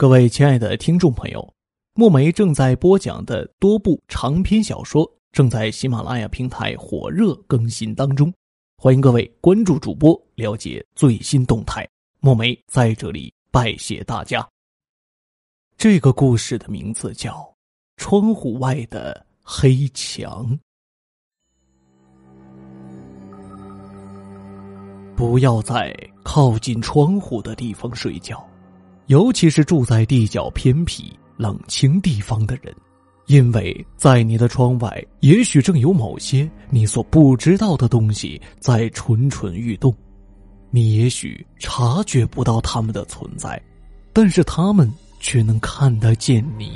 各位亲爱的听众朋友，墨梅正在播讲的多部长篇小说正在喜马拉雅平台火热更新当中，欢迎各位关注主播，了解最新动态。墨梅在这里拜谢大家。这个故事的名字叫《窗户外的黑墙》。不要在靠近窗户的地方睡觉。尤其是住在地角偏僻、冷清地方的人，因为在你的窗外，也许正有某些你所不知道的东西在蠢蠢欲动。你也许察觉不到他们的存在，但是他们却能看得见你。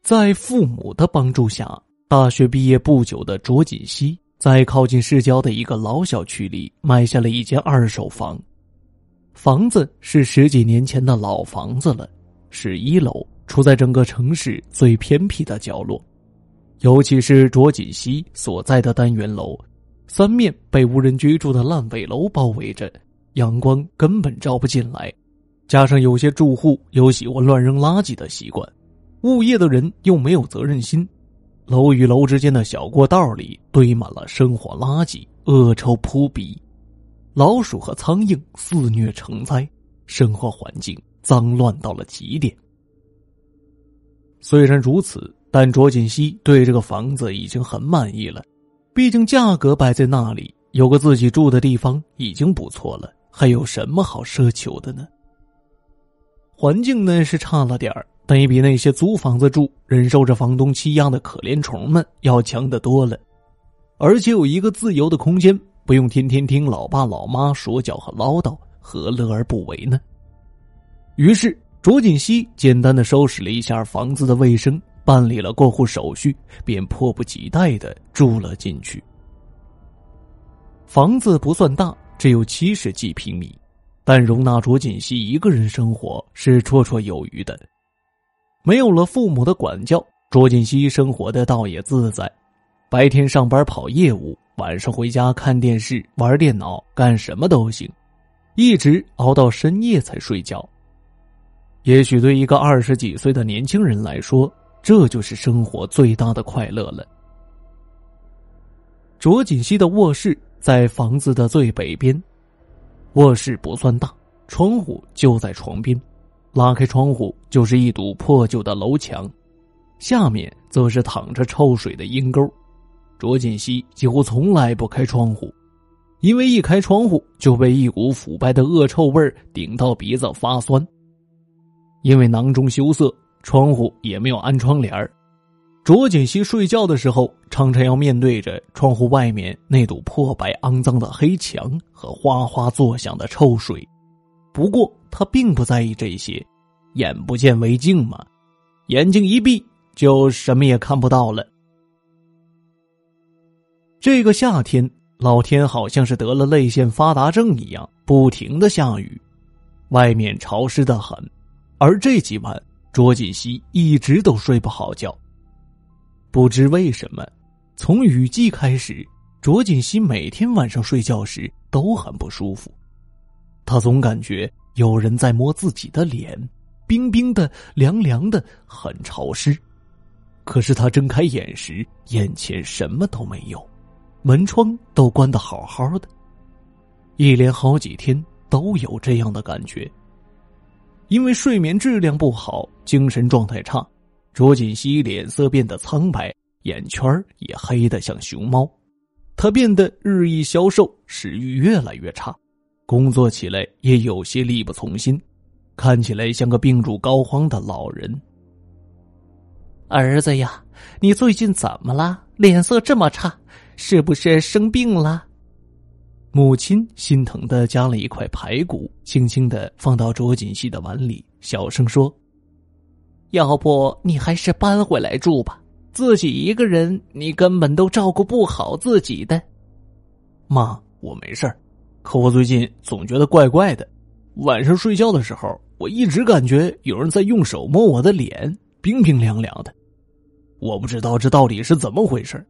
在父母的帮助下。大学毕业不久的卓锦熙，在靠近市郊的一个老小区里买下了一间二手房。房子是十几年前的老房子了，是一楼，处在整个城市最偏僻的角落。尤其是卓锦熙所在的单元楼，三面被无人居住的烂尾楼包围着，阳光根本照不进来。加上有些住户有喜欢乱扔垃圾的习惯，物业的人又没有责任心。楼与楼之间的小过道里堆满了生活垃圾，恶臭扑鼻，老鼠和苍蝇肆虐成灾，生活环境脏乱到了极点。虽然如此，但卓锦熙对这个房子已经很满意了，毕竟价格摆在那里，有个自己住的地方已经不错了，还有什么好奢求的呢？环境呢是差了点儿。但也比那些租房子住、忍受着房东欺压的可怜虫们要强得多了，而且有一个自由的空间，不用天天听老爸老妈说教和唠叨，何乐而不为呢？于是卓锦熙简单的收拾了一下房子的卫生，办理了过户手续，便迫不及待的住了进去。房子不算大，只有七十几平米，但容纳卓锦熙一个人生活是绰绰有余的。没有了父母的管教，卓锦熙生活的倒也自在。白天上班跑业务，晚上回家看电视、玩电脑，干什么都行，一直熬到深夜才睡觉。也许对一个二十几岁的年轻人来说，这就是生活最大的快乐了。卓锦熙的卧室在房子的最北边，卧室不算大，窗户就在床边。拉开窗户，就是一堵破旧的楼墙，下面则是淌着臭水的阴沟。卓锦熙几乎从来不开窗户，因为一开窗户就被一股腐败的恶臭味顶到鼻子发酸。因为囊中羞涩，窗户也没有安窗帘卓锦熙睡觉的时候，常常要面对着窗户外面那堵破败肮脏的黑墙和哗哗作响的臭水。不过他并不在意这些，眼不见为净嘛，眼睛一闭就什么也看不到了。这个夏天，老天好像是得了泪腺发达症一样，不停的下雨，外面潮湿的很，而这几晚卓锦熙一直都睡不好觉。不知为什么，从雨季开始，卓锦熙每天晚上睡觉时都很不舒服。他总感觉有人在摸自己的脸，冰冰的、凉凉的，很潮湿。可是他睁开眼时，眼前什么都没有，门窗都关得好好的。一连好几天都有这样的感觉。因为睡眠质量不好，精神状态差，卓锦熙脸色变得苍白，眼圈也黑得像熊猫。他变得日益消瘦，食欲越来越差。工作起来也有些力不从心，看起来像个病入膏肓的老人。儿子呀，你最近怎么了？脸色这么差，是不是生病了？母亲心疼的夹了一块排骨，轻轻的放到卓锦熙的碗里，小声说：“要不你还是搬回来住吧，自己一个人，你根本都照顾不好自己的。”妈，我没事儿。可我最近总觉得怪怪的，晚上睡觉的时候，我一直感觉有人在用手摸我的脸，冰冰凉凉的。我不知道这到底是怎么回事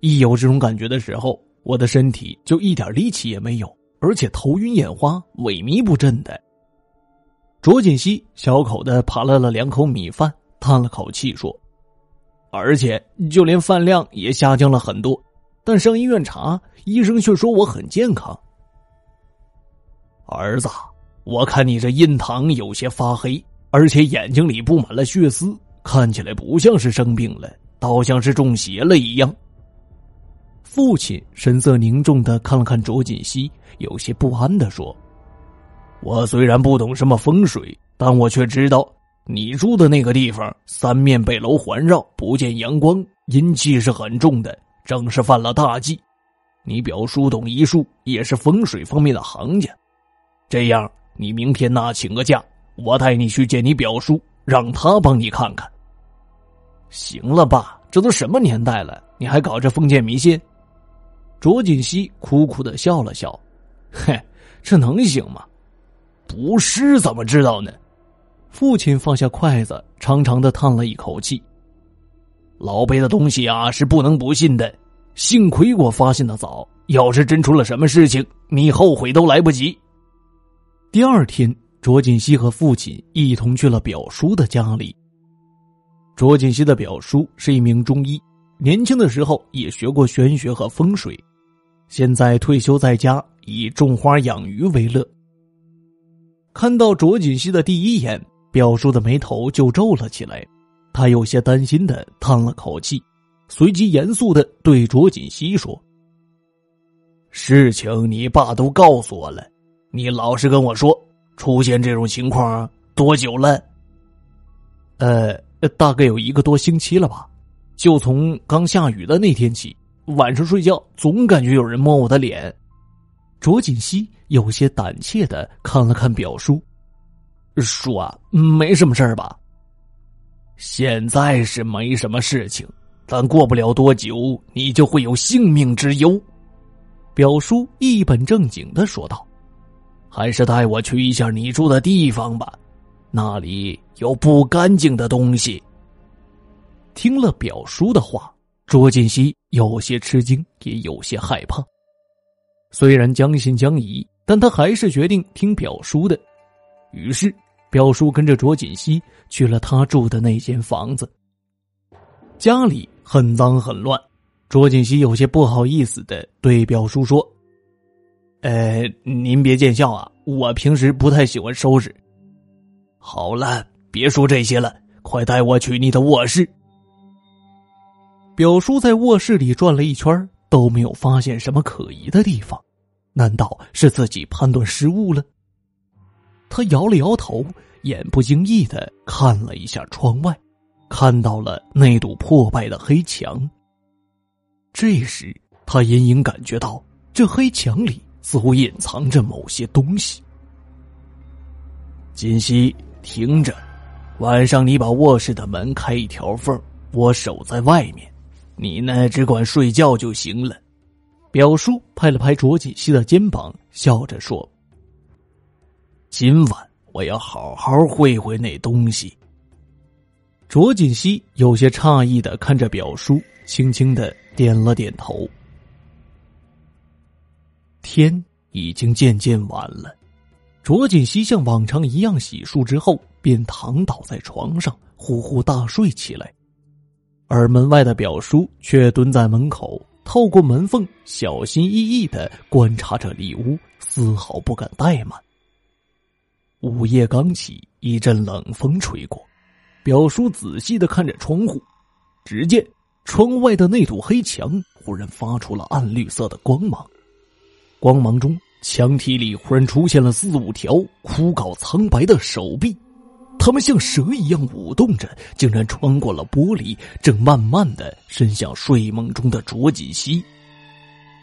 一有这种感觉的时候，我的身体就一点力气也没有，而且头晕眼花、萎靡不振的。卓锦熙小口的扒拉了两口米饭，叹了口气说：“而且就连饭量也下降了很多，但上医院查，医生却说我很健康。”儿子，我看你这印堂有些发黑，而且眼睛里布满了血丝，看起来不像是生病了，倒像是中邪了一样。父亲神色凝重的看了看卓锦熙，有些不安的说：“我虽然不懂什么风水，但我却知道，你住的那个地方三面被楼环绕，不见阳光，阴气是很重的，正是犯了大忌。你表叔懂医术，也是风水方面的行家。”这样，你明天呐请个假，我带你去见你表叔，让他帮你看看。行了，爸，这都什么年代了，你还搞这封建迷信？卓锦熙苦苦的笑了笑，嘿，这能行吗？不是怎么知道呢？父亲放下筷子，长长的叹了一口气。老辈的东西啊，是不能不信的。幸亏我发现的早，要是真出了什么事情，你后悔都来不及。第二天，卓锦熙和父亲一同去了表叔的家里。卓锦熙的表叔是一名中医，年轻的时候也学过玄学和风水，现在退休在家，以种花养鱼为乐。看到卓锦熙的第一眼，表叔的眉头就皱了起来，他有些担心的叹了口气，随即严肃的对卓锦熙说：“事情你爸都告诉我了。”你老实跟我说，出现这种情况多久了？呃，大概有一个多星期了吧。就从刚下雨的那天起，晚上睡觉总感觉有人摸我的脸。卓锦熙有些胆怯的看了看表叔，叔啊，没什么事儿吧？现在是没什么事情，但过不了多久，你就会有性命之忧。表叔一本正经的说道。还是带我去一下你住的地方吧，那里有不干净的东西。听了表叔的话，卓锦熙有些吃惊，也有些害怕。虽然将信将疑，但他还是决定听表叔的。于是，表叔跟着卓锦熙去了他住的那间房子。家里很脏很乱，卓锦熙有些不好意思的对表叔说。呃，您别见笑啊，我平时不太喜欢收拾。好了，别说这些了，快带我去你的卧室。表叔在卧室里转了一圈，都没有发现什么可疑的地方，难道是自己判断失误了？他摇了摇头，眼不经意的看了一下窗外，看到了那堵破败的黑墙。这时，他隐隐感觉到这黑墙里。似乎隐藏着某些东西。锦溪，听着，晚上你把卧室的门开一条缝，我守在外面，你呢只管睡觉就行了。表叔拍了拍卓锦溪的肩膀，笑着说：“今晚我要好好会会那东西。”卓锦溪有些诧异的看着表叔，轻轻的点了点头。天已经渐渐晚了，卓锦熙像往常一样洗漱之后，便躺倒在床上呼呼大睡起来。而门外的表叔却蹲在门口，透过门缝小心翼翼的观察着里屋，丝毫不敢怠慢。午夜刚起，一阵冷风吹过，表叔仔细的看着窗户，只见窗外的那堵黑墙忽然发出了暗绿色的光芒。光芒中，墙体里忽然出现了四五条枯槁苍白的手臂，它们像蛇一样舞动着，竟然穿过了玻璃，正慢慢的伸向睡梦中的卓锦熙。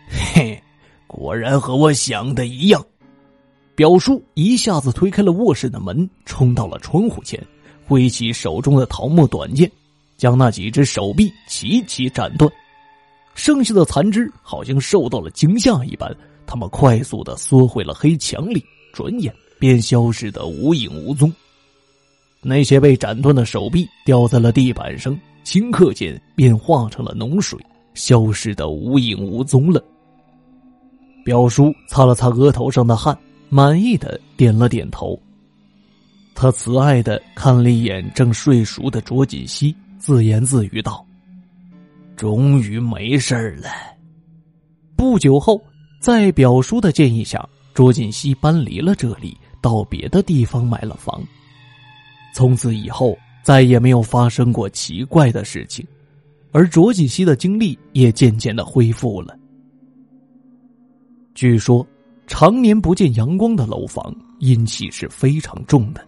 嘿，果然和我想的一样。表叔一下子推开了卧室的门，冲到了窗户前，挥起手中的桃木短剑，将那几只手臂齐齐斩断。剩下的残肢好像受到了惊吓一般。他们快速的缩回了黑墙里，转眼便消失的无影无踪。那些被斩断的手臂掉在了地板上，顷刻间便化成了脓水，消失的无影无踪了。表叔擦了擦额头上的汗，满意的点了点头。他慈爱的看了一眼正睡熟的卓锦熙，自言自语道：“终于没事了。”不久后，在表叔的建议下，卓锦熙搬离了这里，到别的地方买了房。从此以后，再也没有发生过奇怪的事情，而卓锦熙的精力也渐渐的恢复了。据说，常年不见阳光的楼房阴气是非常重的。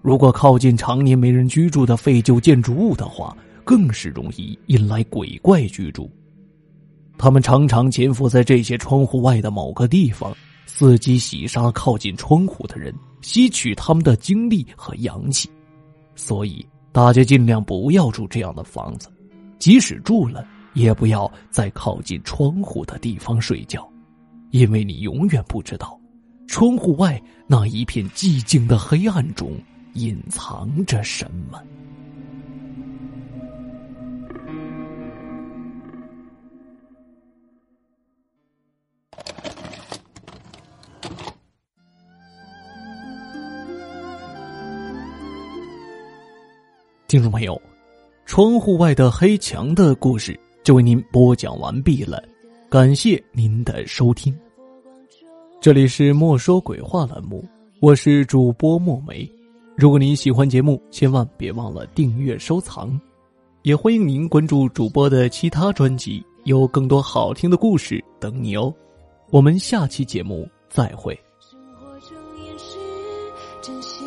如果靠近常年没人居住的废旧建筑物的话，更是容易引来鬼怪居住。他们常常潜伏在这些窗户外的某个地方，伺机袭杀靠近窗户的人，吸取他们的精力和阳气。所以，大家尽量不要住这样的房子，即使住了，也不要在靠近窗户的地方睡觉，因为你永远不知道，窗户外那一片寂静的黑暗中。隐藏着什么？听众朋友，窗户外的黑墙的故事就为您播讲完毕了，感谢您的收听。这里是莫说鬼话栏目，我是主播墨梅。如果您喜欢节目，千万别忘了订阅收藏，也欢迎您关注主播的其他专辑，有更多好听的故事等你哦。我们下期节目再会。生活中也是真心